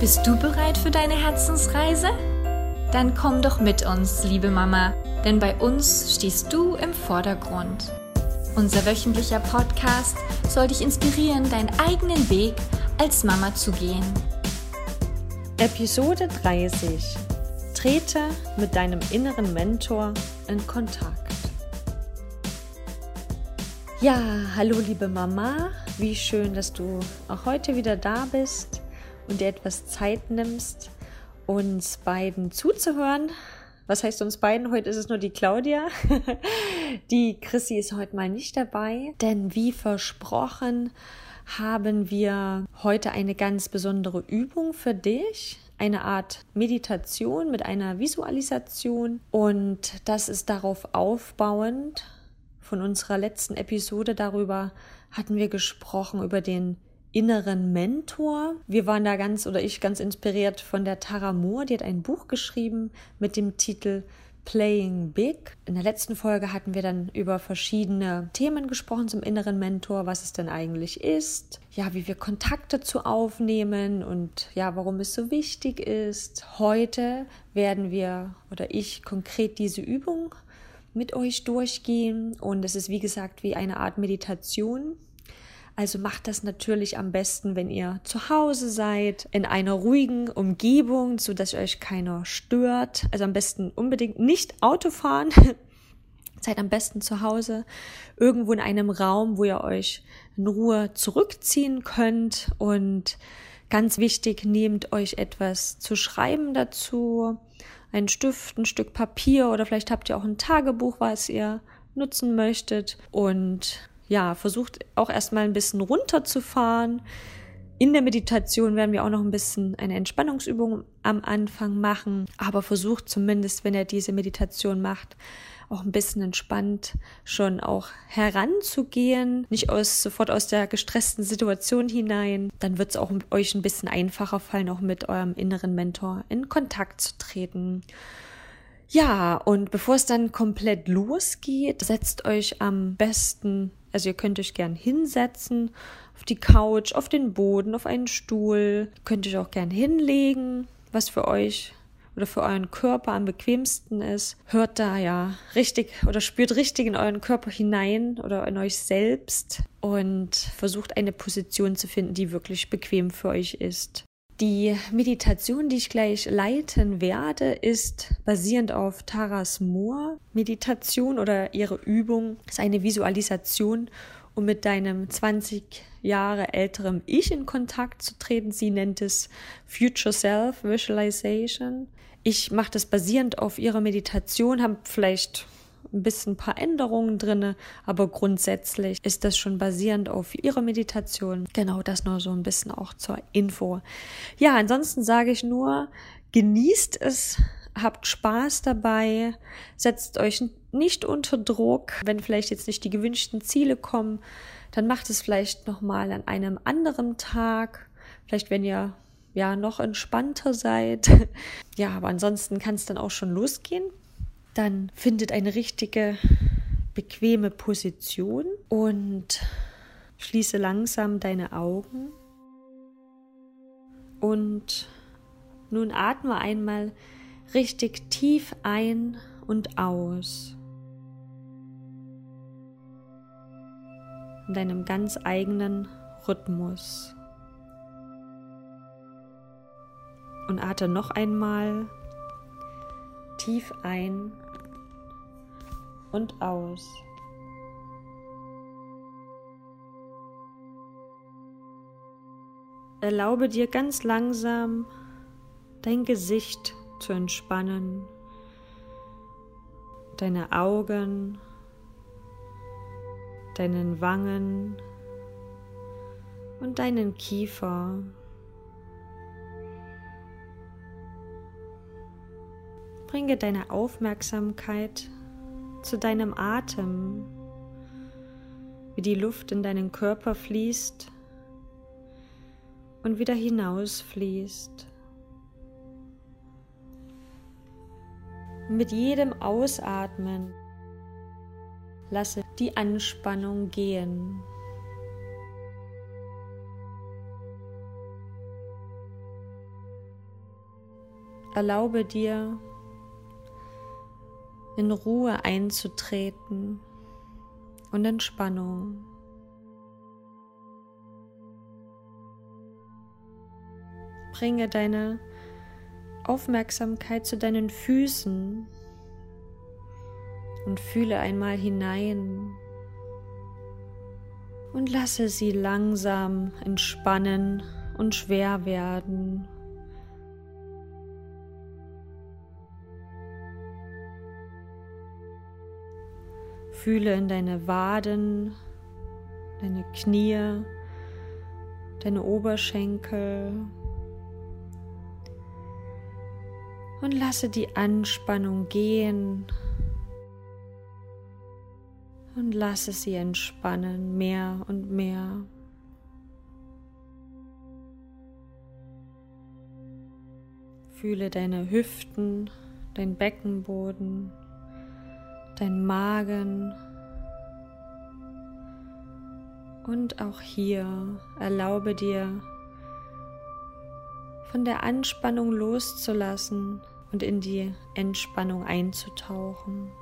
Bist du bereit für deine Herzensreise? Dann komm doch mit uns, liebe Mama, denn bei uns stehst du im Vordergrund. Unser wöchentlicher Podcast soll dich inspirieren, deinen eigenen Weg als Mama zu gehen. Episode 30. Trete mit deinem inneren Mentor in Kontakt. Ja, hallo liebe Mama, wie schön, dass du auch heute wieder da bist und dir etwas Zeit nimmst, uns beiden zuzuhören. Was heißt uns beiden? Heute ist es nur die Claudia. Die Chrissy ist heute mal nicht dabei, denn wie versprochen haben wir heute eine ganz besondere Übung für dich. Eine Art Meditation mit einer Visualisation und das ist darauf aufbauend. Von unserer letzten Episode darüber hatten wir gesprochen, über den inneren Mentor. Wir waren da ganz oder ich ganz inspiriert von der Tara Moore, die hat ein Buch geschrieben mit dem Titel Playing Big. In der letzten Folge hatten wir dann über verschiedene Themen gesprochen zum inneren Mentor, was es denn eigentlich ist, ja, wie wir Kontakte zu aufnehmen und ja, warum es so wichtig ist. Heute werden wir oder ich konkret diese Übung mit euch durchgehen und es ist wie gesagt wie eine Art Meditation also macht das natürlich am besten, wenn ihr zu Hause seid, in einer ruhigen Umgebung, so dass euch keiner stört. Also am besten unbedingt nicht Auto fahren. Seid am besten zu Hause, irgendwo in einem Raum, wo ihr euch in Ruhe zurückziehen könnt. Und ganz wichtig, nehmt euch etwas zu schreiben dazu. Ein Stift, ein Stück Papier oder vielleicht habt ihr auch ein Tagebuch, was ihr nutzen möchtet. Und ja, versucht auch erstmal ein bisschen runterzufahren. In der Meditation werden wir auch noch ein bisschen eine Entspannungsübung am Anfang machen, aber versucht zumindest, wenn er diese Meditation macht, auch ein bisschen entspannt schon auch heranzugehen, nicht aus, sofort aus der gestressten Situation hinein. Dann wird es auch euch ein bisschen einfacher fallen, auch mit eurem inneren Mentor in Kontakt zu treten. Ja, und bevor es dann komplett losgeht, setzt euch am besten also ihr könnt euch gern hinsetzen, auf die Couch, auf den Boden, auf einen Stuhl. Könnt euch auch gern hinlegen, was für euch oder für euren Körper am bequemsten ist. Hört da ja richtig oder spürt richtig in euren Körper hinein oder in euch selbst und versucht eine Position zu finden, die wirklich bequem für euch ist. Die Meditation, die ich gleich leiten werde, ist basierend auf Taras Moor Meditation oder ihre Übung. ist eine Visualisation, um mit deinem 20 Jahre älteren Ich in Kontakt zu treten. Sie nennt es Future Self Visualization. Ich mache das basierend auf ihrer Meditation, habe vielleicht ein bisschen ein paar Änderungen drinne, aber grundsätzlich ist das schon basierend auf ihrer Meditation. Genau das nur so ein bisschen auch zur Info. Ja, ansonsten sage ich nur, genießt es, habt Spaß dabei, setzt euch nicht unter Druck, wenn vielleicht jetzt nicht die gewünschten Ziele kommen, dann macht es vielleicht noch mal an einem anderen Tag, vielleicht wenn ihr ja noch entspannter seid. Ja, aber ansonsten kann es dann auch schon losgehen. Dann findet eine richtige, bequeme Position und schließe langsam deine Augen. Und nun atme einmal richtig tief ein und aus. In deinem ganz eigenen Rhythmus. Und atme noch einmal tief ein und aus. Erlaube dir ganz langsam dein Gesicht zu entspannen, deine Augen, deinen Wangen und deinen Kiefer. Bringe deine Aufmerksamkeit zu deinem Atem, wie die Luft in deinen Körper fließt und wieder hinausfließt. Mit jedem Ausatmen lasse die Anspannung gehen. erlaube dir, in Ruhe einzutreten und Entspannung. Bringe deine Aufmerksamkeit zu deinen Füßen und fühle einmal hinein und lasse sie langsam entspannen und schwer werden. Fühle in deine Waden, deine Knie, deine Oberschenkel. Und lasse die Anspannung gehen. Und lasse sie entspannen mehr und mehr. Fühle deine Hüften, dein Beckenboden, dein Magen. Und auch hier erlaube dir, von der Anspannung loszulassen und in die Entspannung einzutauchen.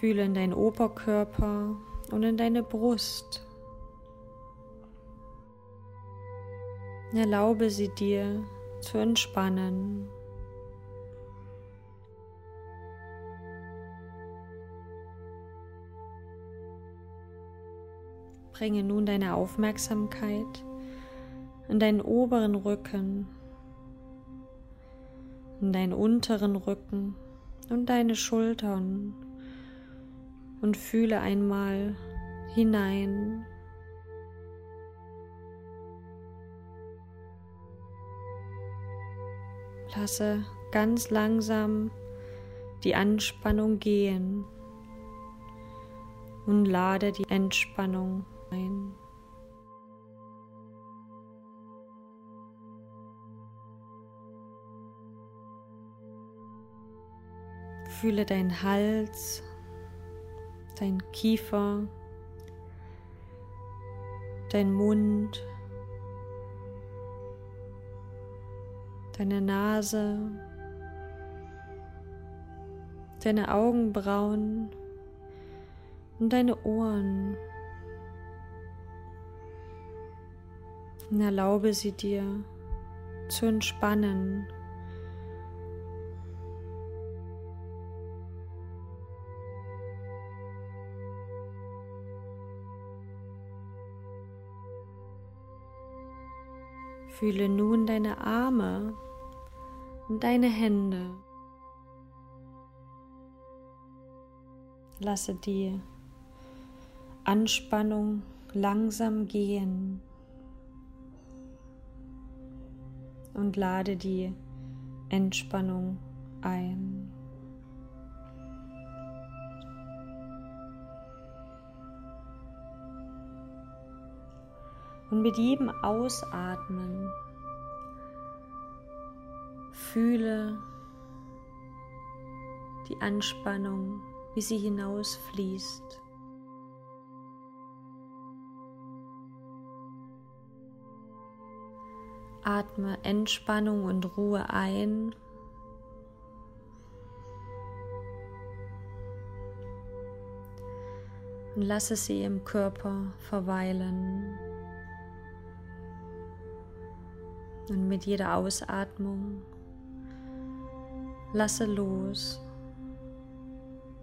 Fühle in deinen Oberkörper und in deine Brust. Erlaube sie dir zu entspannen. Bringe nun deine Aufmerksamkeit in deinen oberen Rücken, in deinen unteren Rücken und deine Schultern und fühle einmal hinein Lasse ganz langsam die Anspannung gehen und lade die Entspannung ein. Fühle deinen Hals, dein Kiefer, dein Mund, deine Nase, deine Augenbrauen und deine Ohren. Und erlaube sie dir zu entspannen. Fühle nun deine Arme und deine Hände. Lasse die Anspannung langsam gehen und lade die Entspannung ein. Und mit jedem Ausatmen fühle die Anspannung, wie sie hinausfließt. Atme Entspannung und Ruhe ein. Und lasse sie im Körper verweilen. Und mit jeder Ausatmung lasse los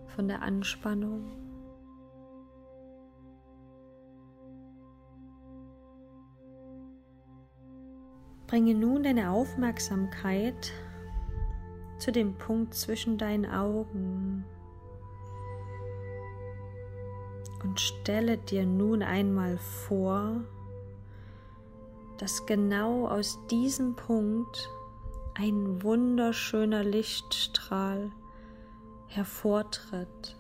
von der Anspannung. Bringe nun deine Aufmerksamkeit zu dem Punkt zwischen deinen Augen und stelle dir nun einmal vor, dass genau aus diesem Punkt ein wunderschöner Lichtstrahl hervortritt.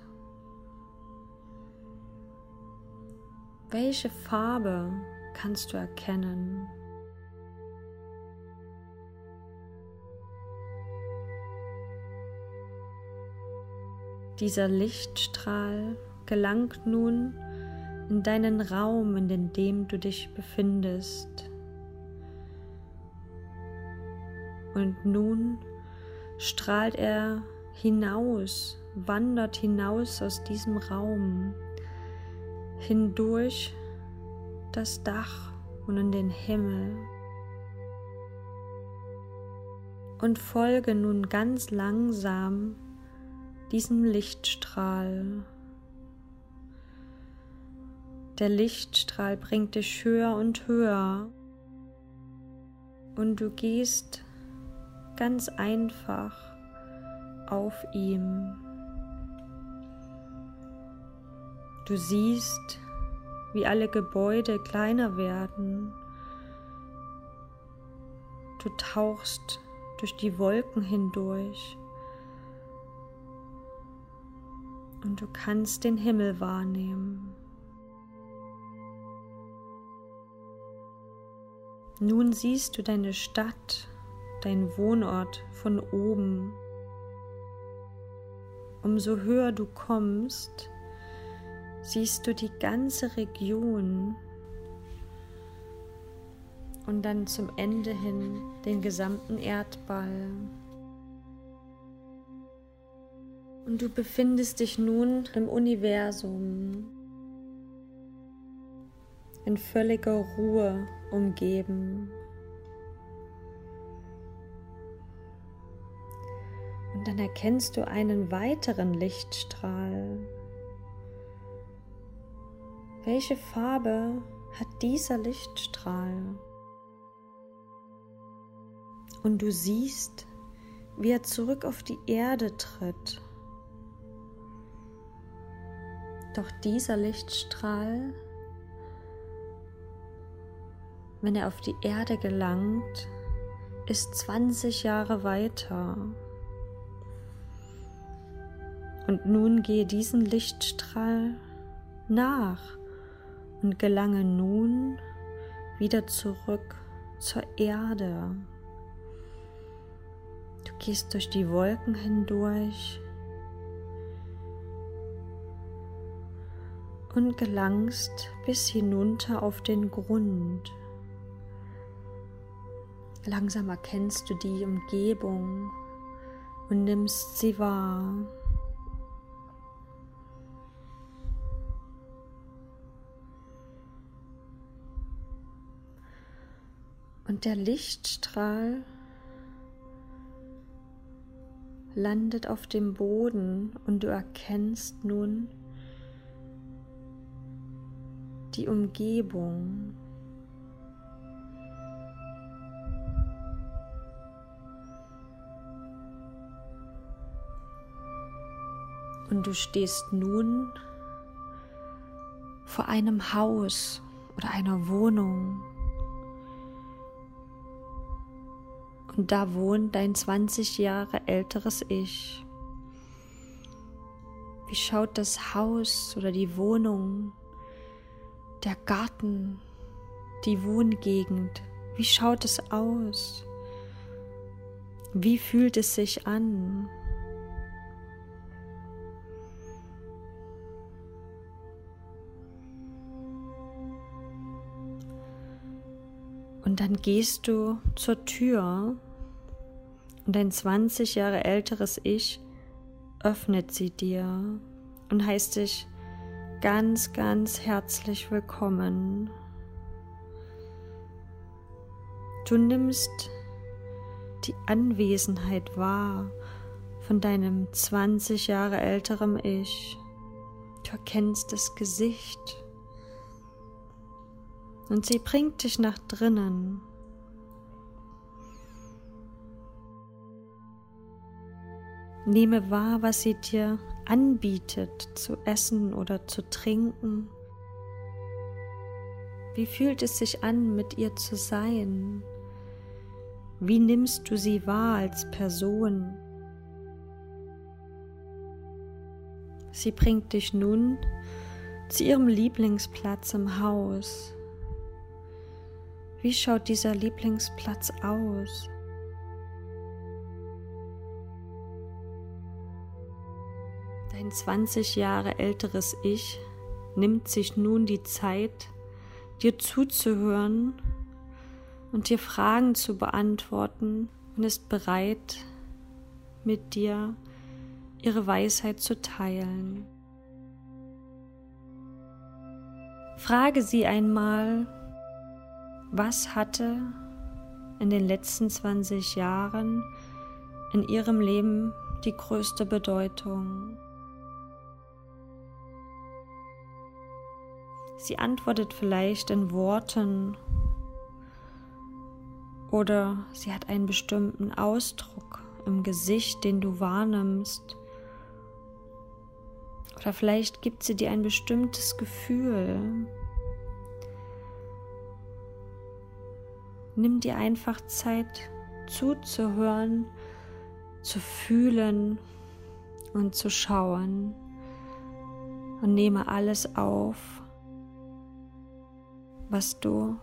Welche Farbe kannst du erkennen? Dieser Lichtstrahl gelangt nun in deinen Raum, in dem du dich befindest. Und nun strahlt er hinaus, wandert hinaus aus diesem Raum, hindurch das Dach und in den Himmel. Und folge nun ganz langsam diesem Lichtstrahl. Der Lichtstrahl bringt dich höher und höher und du gehst ganz einfach auf ihm. Du siehst, wie alle Gebäude kleiner werden. Du tauchst durch die Wolken hindurch und du kannst den Himmel wahrnehmen. Nun siehst du deine Stadt dein Wohnort von oben. Umso höher du kommst, siehst du die ganze Region und dann zum Ende hin den gesamten Erdball. Und du befindest dich nun im Universum, in völliger Ruhe umgeben. Dann erkennst du einen weiteren Lichtstrahl. Welche Farbe hat dieser Lichtstrahl? Und du siehst, wie er zurück auf die Erde tritt. Doch dieser Lichtstrahl, wenn er auf die Erde gelangt, ist 20 Jahre weiter. Und nun gehe diesen Lichtstrahl nach und gelange nun wieder zurück zur Erde. Du gehst durch die Wolken hindurch und gelangst bis hinunter auf den Grund. Langsam erkennst du die Umgebung und nimmst sie wahr. Und der Lichtstrahl landet auf dem Boden und du erkennst nun die Umgebung. Und du stehst nun vor einem Haus oder einer Wohnung da wohnt dein 20 Jahre älteres Ich. Wie schaut das Haus oder die Wohnung, der Garten, die Wohngegend, wie schaut es aus? Wie fühlt es sich an? Und dann gehst du zur Tür und dein 20 Jahre älteres Ich öffnet sie dir und heißt dich ganz, ganz herzlich willkommen. Du nimmst die Anwesenheit wahr von deinem 20 Jahre älterem Ich. Du erkennst das Gesicht und sie bringt dich nach drinnen. Nehme wahr, was sie dir anbietet zu essen oder zu trinken. Wie fühlt es sich an, mit ihr zu sein? Wie nimmst du sie wahr als Person? Sie bringt dich nun zu ihrem Lieblingsplatz im Haus. Wie schaut dieser Lieblingsplatz aus? Dein 20 Jahre älteres Ich nimmt sich nun die Zeit, dir zuzuhören und dir Fragen zu beantworten und ist bereit, mit dir ihre Weisheit zu teilen. Frage sie einmal, was hatte in den letzten 20 Jahren in ihrem Leben die größte Bedeutung? Sie antwortet vielleicht in Worten oder sie hat einen bestimmten Ausdruck im Gesicht, den du wahrnimmst. Oder vielleicht gibt sie dir ein bestimmtes Gefühl. Nimm dir einfach Zeit zuzuhören, zu fühlen und zu schauen und nehme alles auf, was du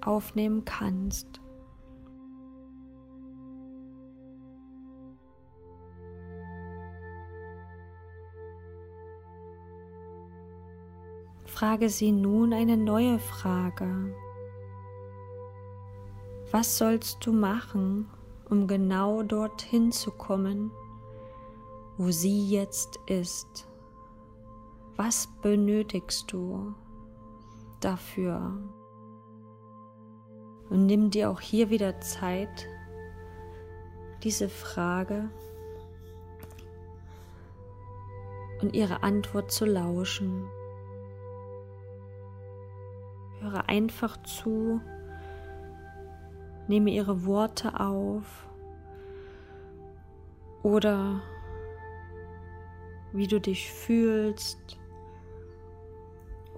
aufnehmen kannst. Frage sie nun eine neue Frage. Was sollst du machen, um genau dorthin zu kommen, wo sie jetzt ist? Was benötigst du dafür? Und nimm dir auch hier wieder Zeit, diese Frage und ihre Antwort zu lauschen. Höre einfach zu, nehme ihre Worte auf oder wie du dich fühlst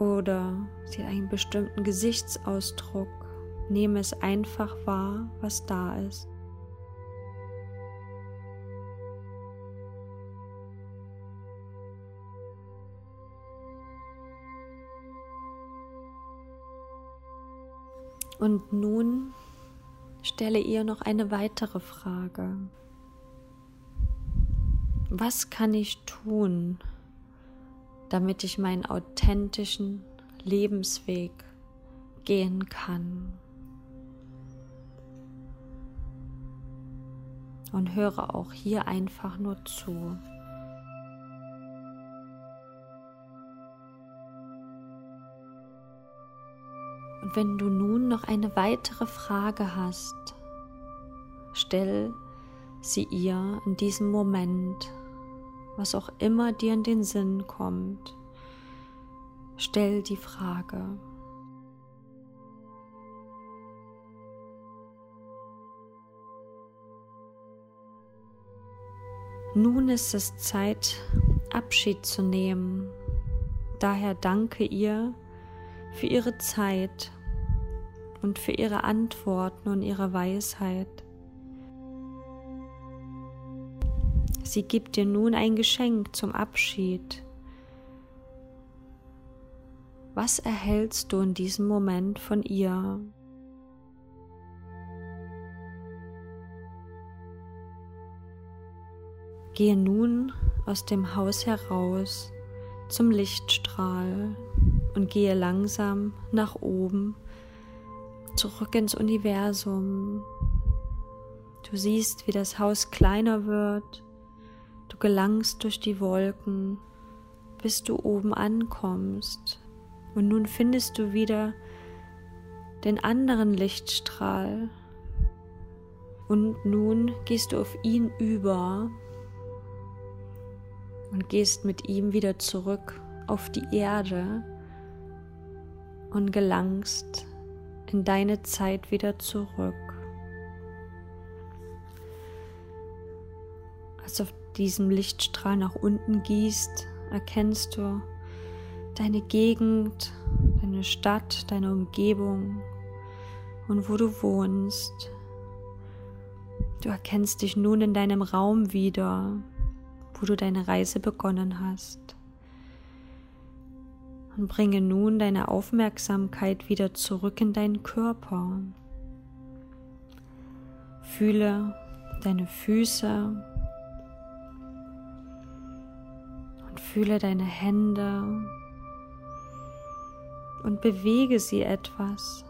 oder sie hat einen bestimmten Gesichtsausdruck. Nehme es einfach wahr, was da ist. Und nun stelle ihr noch eine weitere Frage. Was kann ich tun, damit ich meinen authentischen Lebensweg gehen kann? Und höre auch hier einfach nur zu. Und wenn du nun noch eine weitere Frage hast, stell sie ihr in diesem Moment, was auch immer dir in den Sinn kommt. Stell die Frage. Nun ist es Zeit, Abschied zu nehmen. Daher danke ihr für ihre Zeit und für ihre Antworten und ihre Weisheit. Sie gibt dir nun ein Geschenk zum Abschied. Was erhältst du in diesem Moment von ihr? Gehe nun aus dem Haus heraus zum Lichtstrahl und gehe langsam nach oben zurück ins Universum. Du siehst, wie das Haus kleiner wird. Gelangst durch die Wolken, bis du oben ankommst. Und nun findest du wieder den anderen Lichtstrahl. Und nun gehst du auf ihn über und gehst mit ihm wieder zurück auf die Erde und gelangst in deine Zeit wieder zurück. Als auf diesem Lichtstrahl nach unten gießt, erkennst du deine Gegend, deine Stadt, deine Umgebung und wo du wohnst. Du erkennst dich nun in deinem Raum wieder, wo du deine Reise begonnen hast und bringe nun deine Aufmerksamkeit wieder zurück in deinen Körper. Fühle deine Füße fühle deine Hände und bewege sie etwas.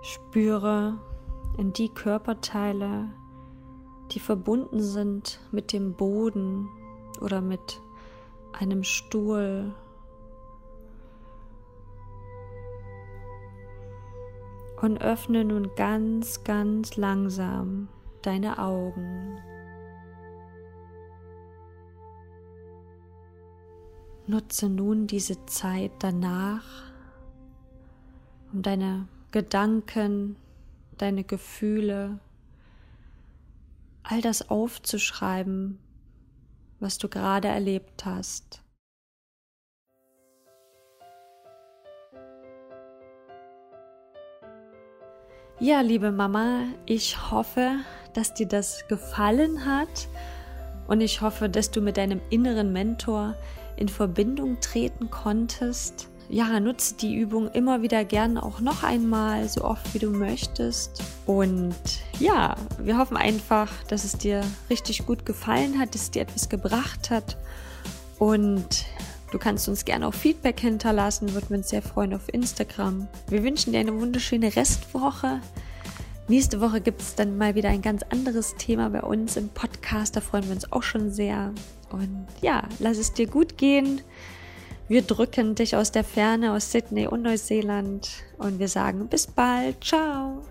Spüre in die Körperteile, die verbunden sind mit dem Boden oder mit einem Stuhl. Und öffne nun ganz, ganz langsam deine Augen. Nutze nun diese Zeit danach, um deine Gedanken, deine Gefühle, all das aufzuschreiben, was du gerade erlebt hast. Ja, liebe Mama, ich hoffe, dass dir das gefallen hat und ich hoffe, dass du mit deinem inneren Mentor in Verbindung treten konntest ja, nutze die Übung immer wieder gern auch noch einmal, so oft wie du möchtest. Und ja, wir hoffen einfach, dass es dir richtig gut gefallen hat, dass es dir etwas gebracht hat. Und du kannst uns gerne auch Feedback hinterlassen, würden wir uns sehr freuen auf Instagram. Wir wünschen dir eine wunderschöne Restwoche. Nächste Woche gibt es dann mal wieder ein ganz anderes Thema bei uns im Podcast. Da freuen wir uns auch schon sehr. Und ja, lass es dir gut gehen. Wir drücken dich aus der Ferne, aus Sydney und Neuseeland und wir sagen bis bald. Ciao.